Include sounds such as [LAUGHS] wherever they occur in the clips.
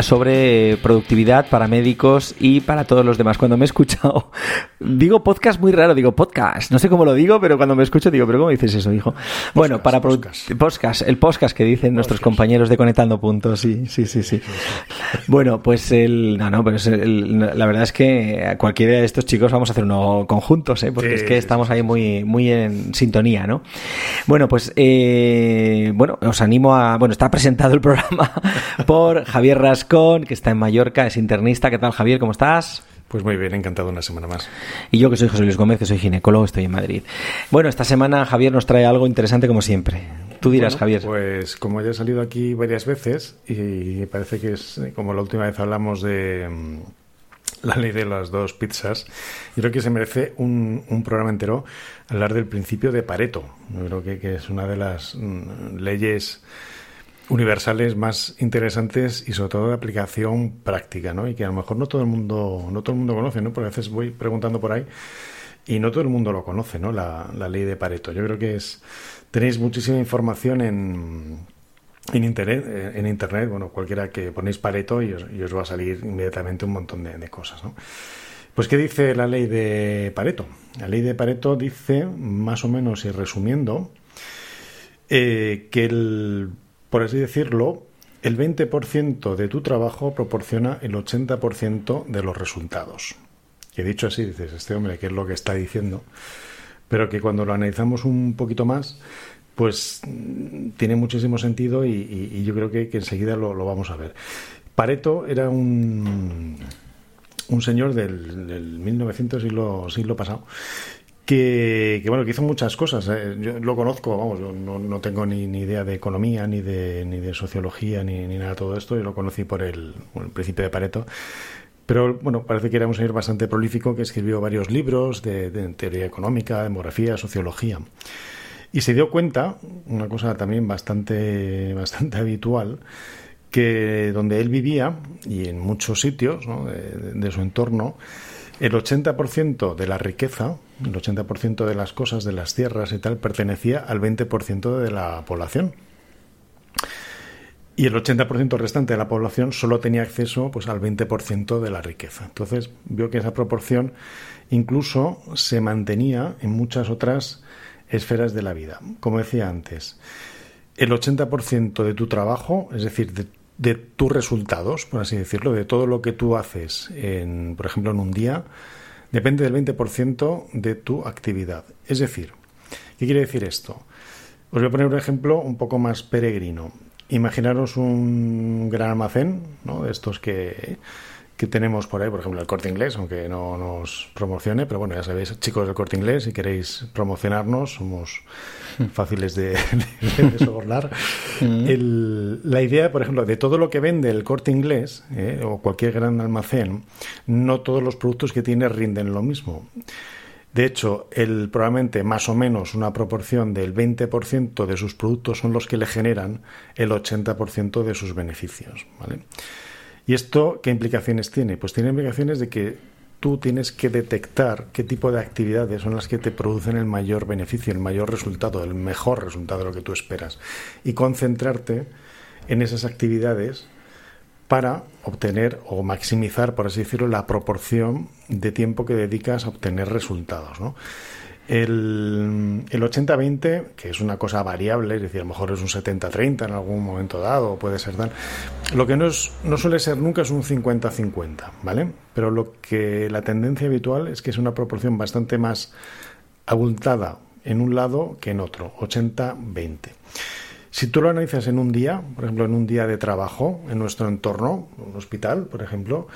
sobre productividad para médicos y para todos los demás. Cuando me he escuchado, [LAUGHS] digo podcast muy raro, digo podcast, no sé cómo lo digo, pero cuando me escucho digo, pero ¿cómo dices eso, hijo? bueno, para podcast. podcast, el podcast que dicen nuestros compañeros de Conectando Puntos, sí, sí, sí, sí. Bueno, pues el, no, no, pues el, la verdad es que cualquiera de estos chicos vamos a hacer uno conjuntos, ¿eh? porque es que estamos ahí muy, muy en sintonía, ¿no? Bueno, pues, eh, bueno, os animo a, bueno, está presentado el programa [LAUGHS] por Javier Rascón, que está en Mallorca, es internista. ¿Qué tal, Javier? ¿Cómo estás? Pues muy bien, encantado una semana más. Y yo que soy José Luis Gómez, que soy ginecólogo, estoy en Madrid. Bueno, esta semana Javier nos trae algo interesante como siempre. Tú dirás, Bueno, Javier. Pues como ya he salido aquí varias veces y parece que es eh, como la última vez hablamos de mm, la ley de las dos pizzas, yo creo que se merece un, un programa entero hablar del principio de Pareto. Yo creo que, que es una de las mm, leyes universales más interesantes y sobre todo de aplicación práctica, ¿no? Y que a lo mejor no todo el mundo, no todo el mundo conoce, ¿no? Porque a veces voy preguntando por ahí y no todo el mundo lo conoce, ¿no? La, ley de Pareto. Yo creo que es tenéis muchísima información en en internet, en internet, bueno, cualquiera que ponéis Pareto y os, va a salir inmediatamente un montón de, de cosas, ¿no? Pues, ¿qué dice la ley de Pareto? La ley de Pareto dice, más o menos y resumiendo, eh, que el, por así decirlo, el 20% de tu trabajo proporciona el 80% de los resultados. Y dicho así, dices, este hombre, ¿qué es lo que está diciendo? Pero que cuando lo analizamos un poquito más, pues mm, tiene muchísimo sentido y, yo creo que, que enseguida lo, lo vamos a ver. Pareto era un, un señor del, del 1900 siglo, siglo pasado que, bueno que hizo muchas cosas eh. yo lo conozco vamos no, no tengo ni, ni idea de economía ni de ni de sociología ni, ni nada de todo esto yo lo conocí por el, principio de Pareto pero bueno parece que era un señor bastante prolífico que escribió varios libros de, de teoría económica demografía sociología y se dio cuenta una cosa también bastante bastante habitual que donde él vivía y en muchos sitios ¿no? de, de su entorno el 80% de la riqueza, el 80% de las cosas, de las tierras y tal, pertenecía al 20% de la población. Y el 80% restante de la población solo tenía acceso pues, al 20% de la riqueza. Entonces vio que esa proporción incluso se mantenía en muchas otras esferas de la vida. Como decía antes, el 80% de tu trabajo, es decir, de, de tus resultados, por así decirlo, de todo lo que tú haces, en, por ejemplo, en un día, depende del 20% de tu actividad. Es decir, ¿qué quiere decir esto? Os voy a poner un ejemplo un poco más peregrino. Imaginaros un gran almacén, ¿no? De estos que, que tenemos por ahí, por ejemplo, el corte inglés, aunque no nos promocione, pero bueno, ya sabéis, chicos del corte inglés, si queréis promocionarnos, somos fáciles de, [LAUGHS] de, de sobornar. El, la idea, por ejemplo, de todo lo que vende el corte inglés eh, o cualquier gran almacén, no todos los productos que tiene rinden lo mismo. De hecho, el, probablemente más o menos una proporción del 20% de sus productos son los que le generan el 80% de sus beneficios. ¿vale? ¿Y esto qué implicaciones tiene? Pues tiene implicaciones de que tú tienes que detectar qué tipo de actividades son las que te producen el mayor beneficio, el mayor resultado, el mejor resultado de lo que tú esperas. Y concentrarte en esas actividades para obtener o maximizar, por así decirlo, la proporción de tiempo que dedicas a obtener resultados. ¿no? El, el 80-20, que es una cosa variable, es decir, a lo mejor es un 70-30 en algún momento dado, puede ser tal. Lo que no, es, no suele ser nunca es un 50-50, ¿vale? Pero lo que la tendencia habitual es que es una proporción bastante más abultada en un lado que en otro, 80-20. Si tú lo analizas en un día, por ejemplo, en un día de trabajo, en nuestro entorno, un hospital, por ejemplo,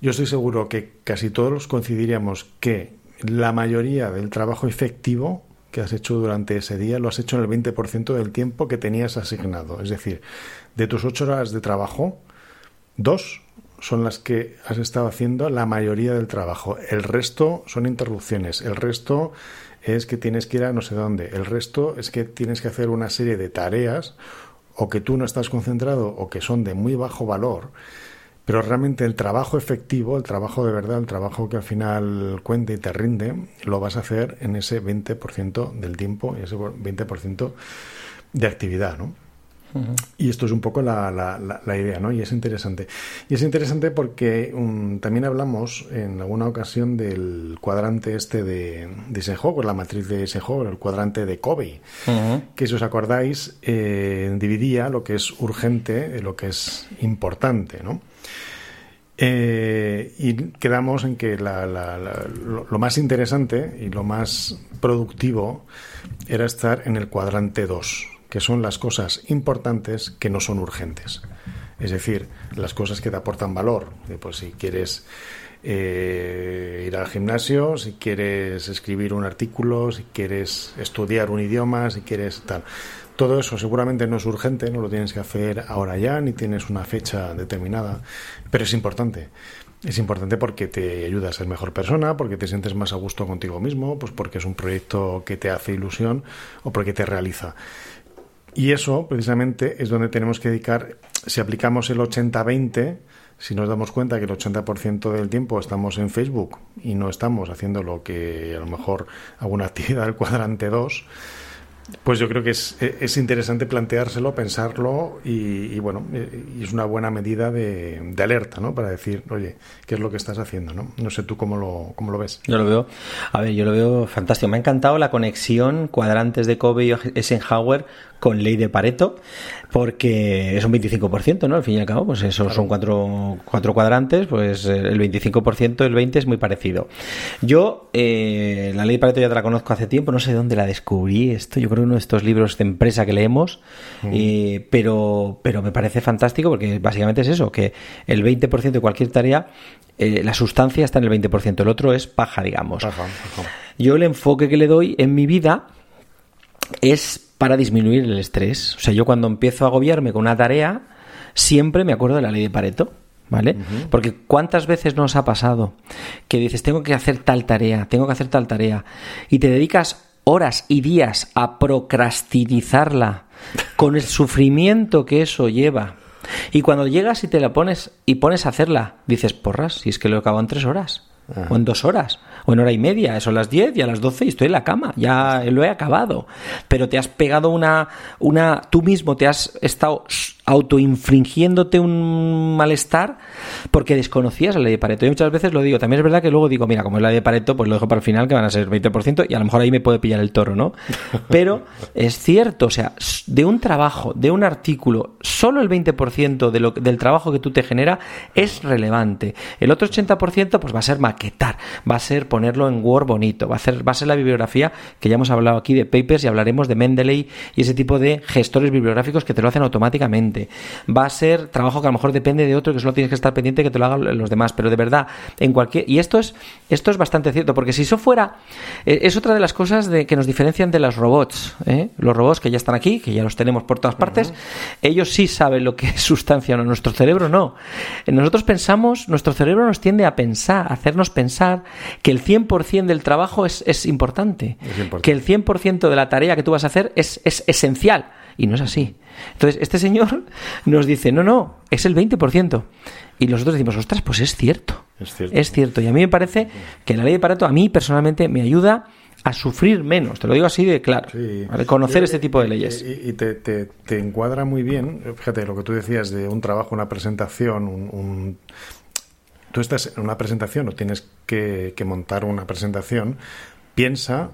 yo estoy seguro que casi todos coincidiríamos que la mayoría del trabajo efectivo que has hecho durante ese día lo has hecho en el 20% del tiempo que tenías asignado. Es decir, de tus ocho horas de trabajo, dos son las que has estado haciendo la mayoría del trabajo. El resto son interrupciones. El resto es que tienes que ir a no sé dónde. El resto es que tienes que hacer una serie de tareas o que tú no estás concentrado o que son de muy bajo valor pero realmente el trabajo efectivo, el trabajo de verdad, el trabajo que al final cuenta y te rinde, lo vas a hacer en ese 20% del tiempo, ese 20% de actividad, ¿no? Y esto es un poco la, la, idea, ¿no? Y es interesante. Y es interesante porque um, también hablamos en alguna ocasión del cuadrante este de, de Eisenhower, la matriz de Eisenhower, el cuadrante de Covey, que si os acordáis, eh, dividía lo que es urgente de lo que es importante, ¿no? Eh, y quedamos en que lo, más interesante y lo más productivo era estar en el cuadrante 2, que son las cosas importantes que no son urgentes. Es decir, las cosas que te aportan valor. Pues si quieres eh, ir al gimnasio, si quieres escribir un artículo, si quieres estudiar un idioma, si quieres tal. Todo eso seguramente no es urgente, no lo tienes que hacer ahora ya, ni tienes una fecha determinada, pero es importante. Es importante porque te ayuda a ser mejor persona, porque te sientes más a gusto contigo mismo, pues porque es un proyecto que te hace ilusión o porque te realiza. Y eso, precisamente, es donde tenemos que dedicar, si aplicamos el 80-20, si nos damos cuenta que el 80% del tiempo estamos en Facebook y no estamos haciendo lo que a lo mejor alguna actividad del cuadrante 2, pues yo creo que es, es interesante planteárselo, pensarlo y, bueno, y es una buena medida de, de, alerta, ¿no? Para decir, oye, ¿qué es lo que estás haciendo, no? No sé tú cómo lo, cómo lo ves. Yo lo veo, a ver, yo lo veo fantástico. Me ha encantado la conexión cuadrantes de Kobe y Eisenhower con ley de Pareto, porque es un 25%, ¿no? Al fin y al cabo, pues eso son cuatro, cuatro cuadrantes, pues eh, el 25%, el 20% es muy parecido. Yo, eh, la ley de Pareto ya te la conozco hace tiempo, no sé dónde la descubrí, esto yo creo uno de estos libros de empresa que leemos, mm. pero, pero me parece fantástico porque básicamente es eso, que el 20% de cualquier tarea eh, la sustancia está en el 20%, el otro es paja, digamos. Yo el enfoque que le doy en mi vida es para disminuir el estrés. O sea, yo cuando empiezo a agobiarme con una tarea, siempre me acuerdo de la ley de Pareto. ¿Vale? Porque cuántas veces nos ha pasado que dices, tengo que hacer tal tarea, tengo que hacer tal tarea, y te dedicas horas y días a procrastinizarla con el sufrimiento que eso lleva. Y cuando llegas y te la pones y pones a hacerla, dices, porras, si es que lo acabo en tres horas o en dos horas o en hora y media, son las 10 y a las 12 y estoy en la cama, ya lo he acabado. Pero te has pegado una, una, tú mismo te has estado autoinfringiéndote un malestar porque desconocías la ley de Pareto. Yo muchas veces lo digo, también es verdad que luego digo, mira, como es la ley de Pareto, pues lo dejo para el final, que van a ser 20%, y a lo mejor ahí me puede pillar el toro, ¿no? [LAUGHS] Pero es cierto, o sea, de un trabajo, de un artículo, solo el 20% de lo, del trabajo que tú te genera es relevante. El otro 80% pues va a ser maquetar, va a ser ponerlo en Word bonito, va a ser, va a ser la bibliografía que ya hemos hablado aquí de papers y hablaremos de Mendeley y ese tipo de gestores bibliográficos que te lo hacen automáticamente. Va a ser trabajo que a lo mejor depende de otro que solo tienes que estar pendiente que te lo hagan los demás, pero de verdad, en cualquier y esto es esto es bastante cierto, porque si eso fuera eh, es otra de las cosas de, que nos diferencian de los robots, ¿eh? los robots que ya están aquí, que ya los tenemos por todas partes, ellos sí saben lo que [LAUGHS] es sustancia, no nuestro cerebro no. Nosotros pensamos, nuestro cerebro nos tiende a pensar, a hacernos pensar que el 100% del trabajo es, es, importante, que el 100% de la tarea que tú vas a hacer es, es esencial. Y no es así. Entonces, este señor [LAUGHS] nos dice, no, no, es el 20%. Y nosotros decimos, ostras, pues es cierto. Es cierto. Es cierto. Y a mí me parece que la ley de Pareto a mí personalmente me ayuda a sufrir menos. Te lo digo así de claro. Sí. Conocer Yo- este tipo de y- leyes. Y, y te, te- te encuadra muy bien, fíjate, lo que tú decías de un trabajo, una presentación, un... un- Tú estás en una presentación o tienes que, que montar una presentación, piensa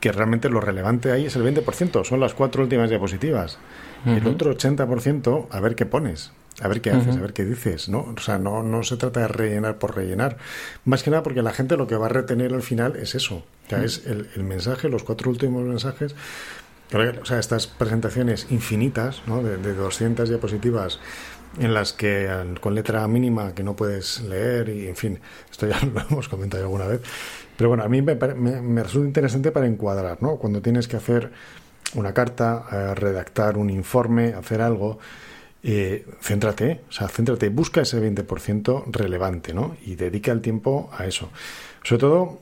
que realmente lo relevante ahí es el 20%, son las cuatro últimas diapositivas. El otro 80%, a ver qué pones, a ver qué haces, a ver qué dices, ¿no? O sea, no, no se trata de rellenar por rellenar. Más que nada porque la gente lo que va a retener al final es eso, sea, es el, el mensaje, los cuatro últimos mensajes. O sea, estas presentaciones infinitas, ¿no? De, de 200 diapositivas en las que con letra mínima que no puedes leer y en fin, esto ya [LAUGHS] lo hemos comentado alguna vez. Pero bueno, a mí me, me- me resulta interesante para encuadrar, ¿no? Cuando tienes que hacer una carta, eh, redactar un informe, hacer algo, eh, céntrate, o sea, céntrate, busca ese 20% relevante, ¿no? Y dedica el tiempo a eso. Sobre todo,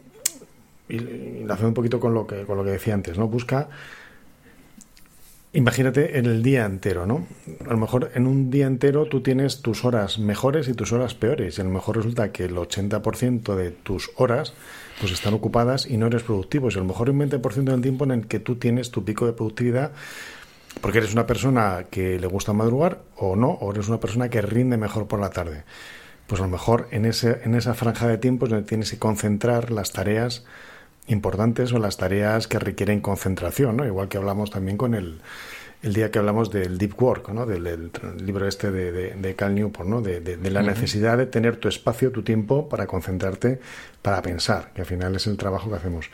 y, y hace un poquito con lo que con lo que decía antes, ¿no? Busca Imagínate en el día entero, ¿no? A lo mejor en un día entero tú tienes tus horas mejores y tus horas peores. Y a lo mejor resulta que el 80% de tus horas pues están ocupadas y no eres productivo. Y a lo mejor un 20% del tiempo en el que tú tienes tu pico de productividad porque eres una persona que le gusta madrugar o no, o eres una persona que rinde mejor por la tarde. Pues a lo mejor en, ese, en esa franja de tiempo es donde tienes que concentrar las tareas importantes o las tareas que requieren concentración, ¿no? Igual que hablamos también con el, el día que hablamos del deep work, ¿no? Del, libro este de, de, de Cal Newport, ¿no? De, la necesidad de tener tu espacio, tu tiempo para concentrarte, para pensar, que al final es el trabajo que hacemos.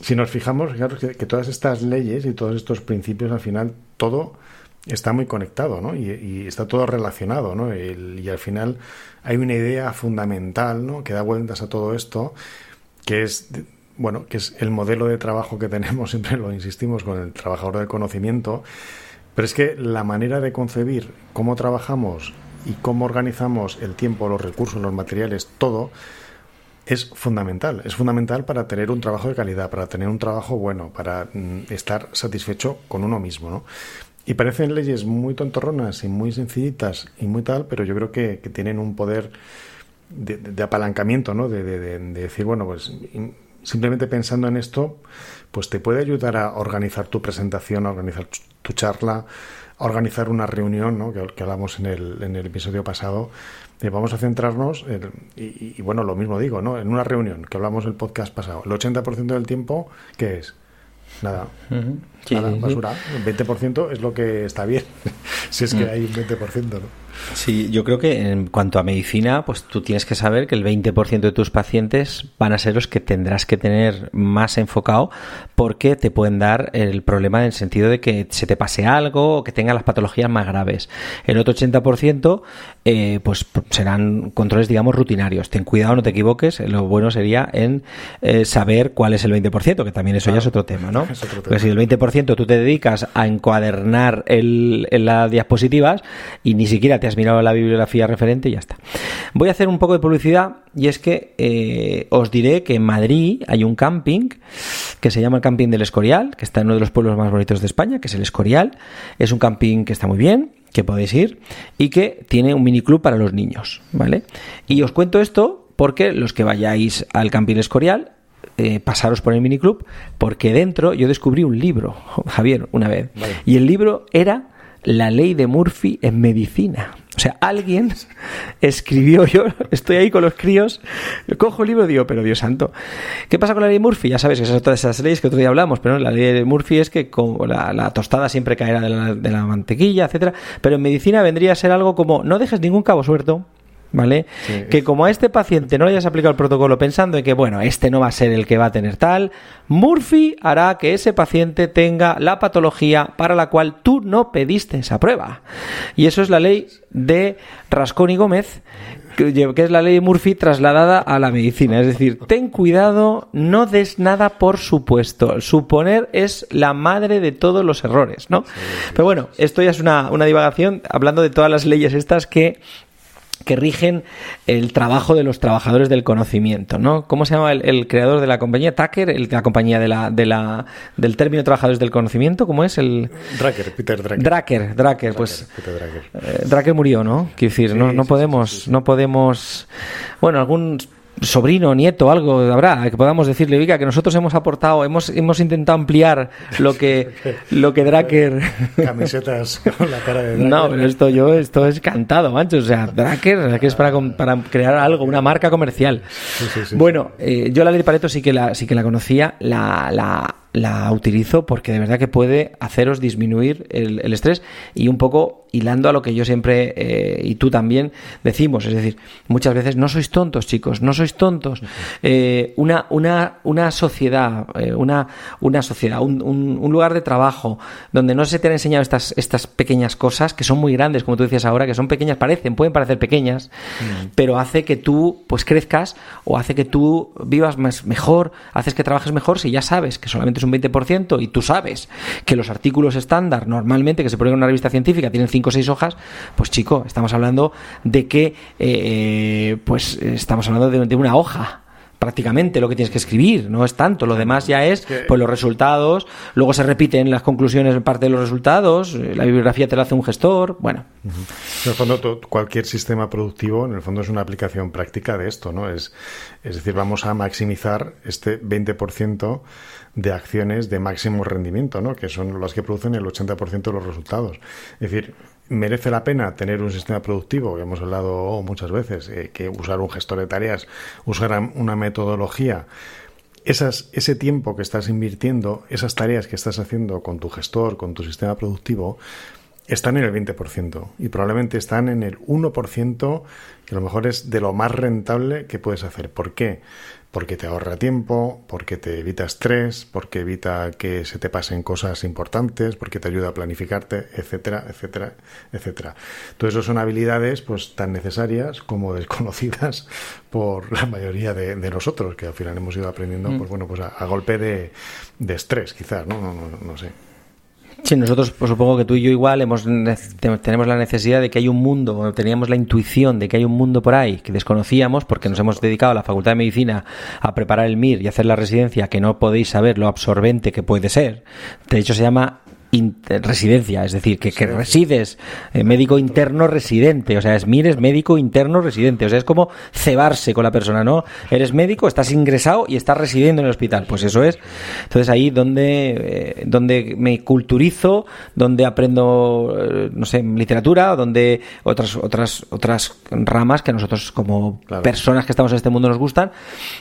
Si nos fijamos, fijaros que, que todas estas leyes y todos estos principios, al final, todo está muy conectado, ¿no? Y, y está todo relacionado, ¿no? El- y al final hay una idea fundamental, ¿no? Que da vueltas a todo esto, que es bueno, que es el modelo de trabajo que tenemos, [LAUGHS] siempre lo insistimos con el trabajador del conocimiento, pero es que la manera de concebir cómo trabajamos y cómo organizamos el tiempo, los recursos, los materiales, todo, es fundamental. Es fundamental para tener un trabajo de calidad, para tener un trabajo bueno, para mm, estar satisfecho con uno mismo, ¿no? Y parecen leyes muy tontorronas y muy sencillitas y muy tal, pero yo creo que, que tienen un poder de, de- apalancamiento, ¿no? De, de- de- de decir, bueno, pues simplemente pensando en esto, pues te puede ayudar a organizar tu presentación, a organizar tu- charla, a organizar una reunión, ¿no? Que, que hablamos en el, en el episodio pasado. Eh, vamos a centrarnos, en- y, bueno, lo mismo digo, ¿no? En una reunión que hablamos el podcast pasado, el 80% del tiempo, ¿qué es? Nada. Nada, sí, basura. El 20% es lo que está bien. [LAUGHS] si es que hay un 20%, ¿no? Sí, yo creo que en cuanto a medicina, pues tú tienes que saber que el 20% de tus pacientes van a ser los que tendrás que tener más enfocado porque te pueden dar el problema en el sentido de que se te pase algo o que tenga las patologías más graves. El otro 80% eh, pues serán controles, digamos, rutinarios. Ten cuidado, no te equivoques. Lo bueno sería en eh, saber cuál es el 20%, que también eso ya es otro tema, ¿no? [LAUGHS] Es otro Porque tema. si el 20% tú te dedicas a encuadernar el, en las diapositivas y ni siquiera te has mirado la bibliografía referente y ya está. Voy a hacer un poco de publicidad y es que eh, os diré que en Madrid hay un camping que se llama el Camping del Escorial, que está en uno de los pueblos más bonitos de España, que es el Escorial. Es un camping que está muy bien, que podéis ir y que tiene un miniclub para los niños, ¿vale? Y os cuento esto porque los que vayáis al Camping Escorial eh, pasaros por el miniclub, porque dentro yo descubrí un libro, [LAUGHS] Javier, una vez. Y el libro era La ley de Murphy en medicina. O sea, alguien [LAUGHS] escribió, yo estoy ahí con los críos, cojo el libro y digo, pero Dios santo, ¿qué pasa con la ley de Murphy? Ya sabes que esas todas esas leyes que otro día hablamos, pero la ley de Murphy es que con la, tostada siempre caerá de la, de la mantequilla, etcétera. Pero en medicina vendría a ser algo como, no dejes ningún cabo suelto, ¿vale? Sí. Que como a este paciente no le hayas aplicado el protocolo pensando en que, bueno, este no va a ser el que va a tener tal, Murphy hará que ese paciente tenga la patología para la cual tú no pediste esa prueba. Y eso es la ley de Rascón y Gómez, que es la ley de Murphy trasladada a la medicina. Es decir, ten cuidado, no des nada por supuesto. Suponer es la madre de todos los errores, ¿no? Pero bueno, esto ya es una, una divagación hablando de todas las leyes estas que que rigen el trabajo de los trabajadores del conocimiento, ¿no? ¿Cómo se llama el, el creador de la compañía? Tucker, el, la compañía de la, de la, del término trabajadores del conocimiento, ¿cómo es? El Drucker, Peter Drucker. Drucker, Drucker, pues Peter Drucker. eh, Drucker murió, ¿no? Quiero decir, no, Sí, no sí, podemos, sí. no podemos, bueno, algún sobrino, nieto, algo habrá, que podamos decirle, oiga, que nosotros hemos aportado, hemos, hemos intentado ampliar lo que, [LAUGHS] lo que Dracker... Camisetas con la cara de Dracker. [LAUGHS] No, pero esto yo, esto es cantado, mancho. O sea, Dracker, que es para, para crear algo, una marca comercial. sí, sí. bueno, eh, yo la ley de Pareto sí que la, sí que la conocía, la, la, la utilizo porque de verdad que puede haceros disminuir el, el estrés y un poco hilando a lo que yo siempre eh, y tú también decimos, es decir, muchas veces no sois tontos, chicos, no sois tontos. Eh, una, una, una sociedad, eh, una, una sociedad, un, un- un lugar de trabajo donde no se te han enseñado estas, estas pequeñas cosas que son muy grandes, como tú decías ahora, que son pequeñas, parecen, pueden parecer pequeñas, pero hace que tú pues crezcas o hace que tú vivas más, mejor, haces que trabajes mejor si ya sabes que solamente un 20% y tú sabes que los artículos estándar normalmente que se ponen en una revista científica tienen 5 o 6 hojas, pues chico, estamos hablando de que eh, pues estamos hablando de, de una hoja prácticamente lo que tienes que escribir, no es tanto, lo demás ya es pues los resultados, luego se repiten las conclusiones en parte de los resultados, eh, la bibliografía te la hace un gestor, bueno, En el fondo, cualquier sistema productivo, en el fondo, es una aplicación práctica de esto, ¿no? Es, es decir, vamos a maximizar este 20% de acciones de máximo rendimiento, ¿no? Que son las que producen el 80% de los resultados. Es decir, merece la pena tener un sistema productivo, que hemos hablado muchas veces, eh, que usar un gestor de tareas, usar una metodología ese tiempo que estás invirtiendo, esas tareas que estás haciendo con tu gestor, con tu sistema productivo, están en el 20% y probablemente están en el 1% que a lo mejor es de lo más rentable que puedes hacer. ¿Por qué? Porque te ahorra tiempo, porque te evita estrés, porque evita que se te pasen cosas importantes, porque te ayuda a planificarte, etcétera, etcétera, etcétera. Todo eso son habilidades pues tan necesarias como desconocidas [LAUGHS] por la mayoría de, de nosotros, que al final hemos ido aprendiendo, pues bueno, pues a, a golpe de, de estrés, quizás, ¿no? No, no, no sé. Sí, nosotros pues, supongo que tú y yo igual hemos, ne- te- tenemos la necesidad de que hay un mundo, teníamos la intuición de que hay un mundo por ahí que desconocíamos porque nos hemos dedicado a la Facultad de Medicina a preparar el MIR y hacer la residencia que no podéis saber lo absorbente que puede ser. De hecho se llama residencia, es decir, que, que resides, eh, médico interno residente, o sea, es es médico interno residente, o sea, es como cebarse con la persona, ¿no? Eres médico, estás ingresado y estás residiendo en el hospital, pues eso es. Entonces ahí donde, eh, donde me culturizo, donde aprendo, eh, no sé, literatura, donde otras, otras, otras ramas que a nosotros como Claro. personas que estamos en este mundo nos gustan,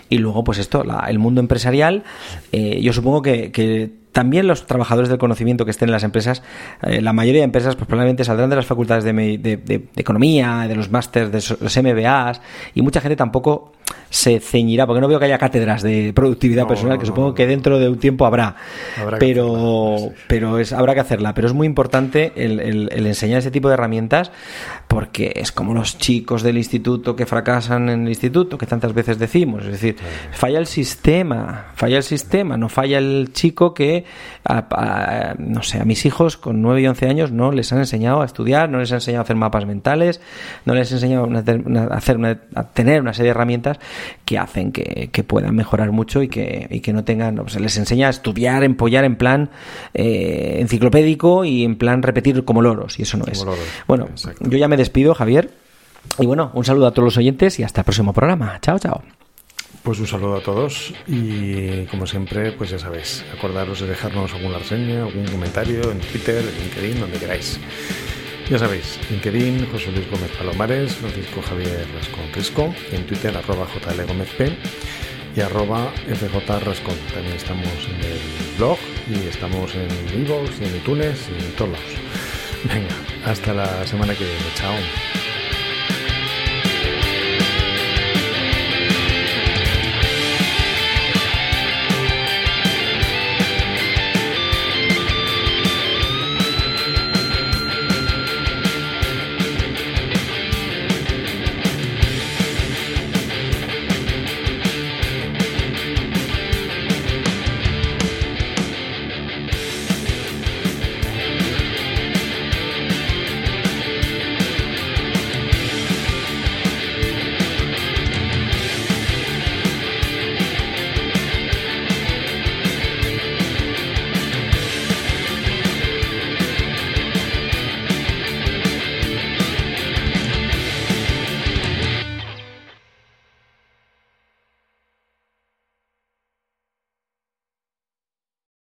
y luego pues esto, la- el mundo empresarial, yo supongo que, que también los trabajadores del conocimiento que estén en las empresas, eh, la mayoría de empresas pues probablemente saldrán de las facultades de, de- economía, de los másters, de los MBAs, y mucha gente tampoco se ceñirá, porque no veo que haya cátedras de productividad No, personal, no, que supongo no. que dentro de un tiempo habrá. Pero hacerla, pero es, habrá que hacerla. Pero es muy importante el, el- el enseñar ese tipo de herramientas porque es como los chicos del instituto que fracasan en el instituto, que tantas veces decimos. Es decir, falla el sistema, falla el sistema, no falla el chico que, a- a- no sé, a mis hijos con 9 y 11 años no les han enseñado a estudiar, no les han enseñado a hacer mapas mentales, no les han enseñado a, hacer una- a tener una serie de herramientas que hacen que, que puedan mejorar mucho y que, y que no tengan, les enseña a estudiar, empollar en plan eh, enciclopédico y en plan repetir como loros, y eso no es. loros, Bueno, exacto. yo ya me despido, Javier. Y bueno, un saludo a todos los oyentes y hasta el próximo programa. Chao, chao. Pues un saludo a todos y como siempre, pues ya sabéis, acordaros de dejarnos alguna reseña, algún comentario en Twitter, en LinkedIn, donde queráis. Ya sabéis, LinkedIn, José Luis Gómez Palomares, Francisco Javier Rascón Risco, en Twitter arroba JL Gómez P y arroba FJ Rascón. También estamos en el blog y estamos en iVoox y en iTunes y en todos lados. Venga, hasta la semana que viene. Chao.